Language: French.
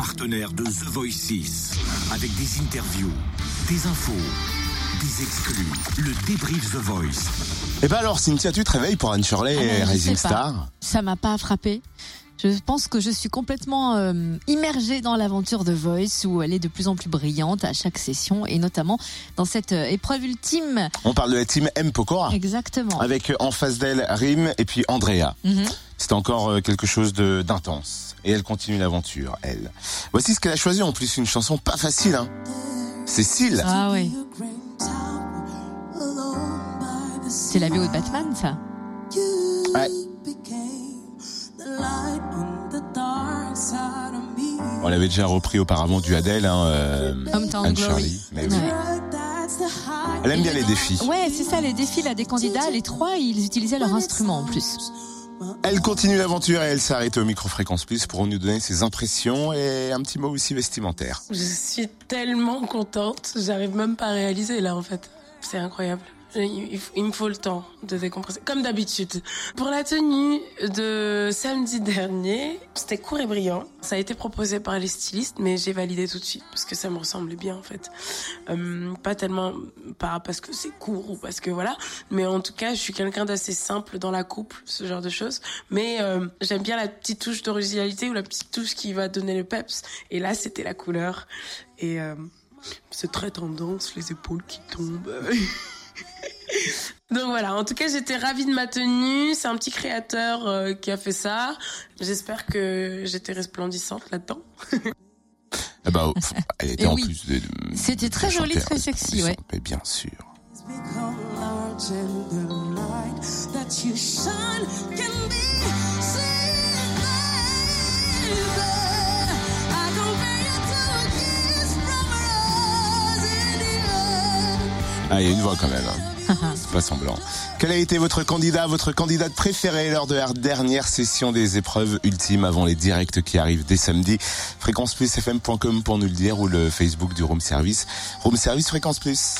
partenaire de The Voice 6, avec des interviews, des infos, des exclus, le débrief The Voice. Et bah alors, Cynthia, tu te réveilles pour Anne Shirley Ah et Rising. Star Ça m'a pas frappé. Je pense que je suis complètement euh, immergée dans l'aventure de Voice où elle est de plus en plus brillante à chaque session et notamment dans cette euh, épreuve ultime. On parle de la team M Pokora. Exactement. Avec euh, en face d'elle Rim et puis Andrea. Mhm. C'est encore euh, quelque chose de d'intense. Et elle continue l'aventure, elle. Voici ce qu'elle a choisi en plus, une chanson pas facile. Hein. Cécile. Ah oui. C'est la BO de Batman, ça. Ouais. On l'avait déjà repris auparavant du Adele, hein, euh, Anne. Shirley. Mais oui. Ouais. Elle aime bien les défis. Ouais, c'est ça, les défis là des candidats, les trois, ils utilisaient leur instrument en plus. Elle continue l'aventure et elle s'arrête au micro-fréquence plus pour nous donner ses impressions et un petit mot aussi vestimentaire. Je suis tellement contente, j'arrive même pas à réaliser là en fait. C'est incroyable. Il, me faut le temps de décompresser, comme d'habitude. Pour la tenue de samedi dernier, c'était court et brillant. Ça a été proposé par les stylistes, mais j'ai validé tout de suite parce que ça me ressemblait bien en fait. Euh, pas tellement par parce que c'est court ou parce que voilà, mais en tout cas, je suis quelqu'un d'assez simple dans la coupe, ce genre de choses. Mais euh, j'aime bien la petite touche d'originalité ou la petite touche qui va donner le peps. Et là, c'était la couleur. Et euh, c'est très tendance, les épaules qui tombent. Donc voilà, en tout cas j'étais ravie de ma tenue, c'est un petit créateur euh, qui a fait ça. J'espère que j'étais resplendissante là-dedans. Eh bah, elle était Et en oui. plus. de- C'était très joli, très sexy, ouais. Mais bien sûr. Ah, il y a une voix quand même. hein. C'est pas semblant. Quel a été votre candidat, votre candidate préférée lors de la dernière session des épreuves ultimes avant les directs qui arrivent dès samedi? Fréquence plus fm.com pour nous le dire ou le Facebook du Room Service. Room Service Fréquence plus.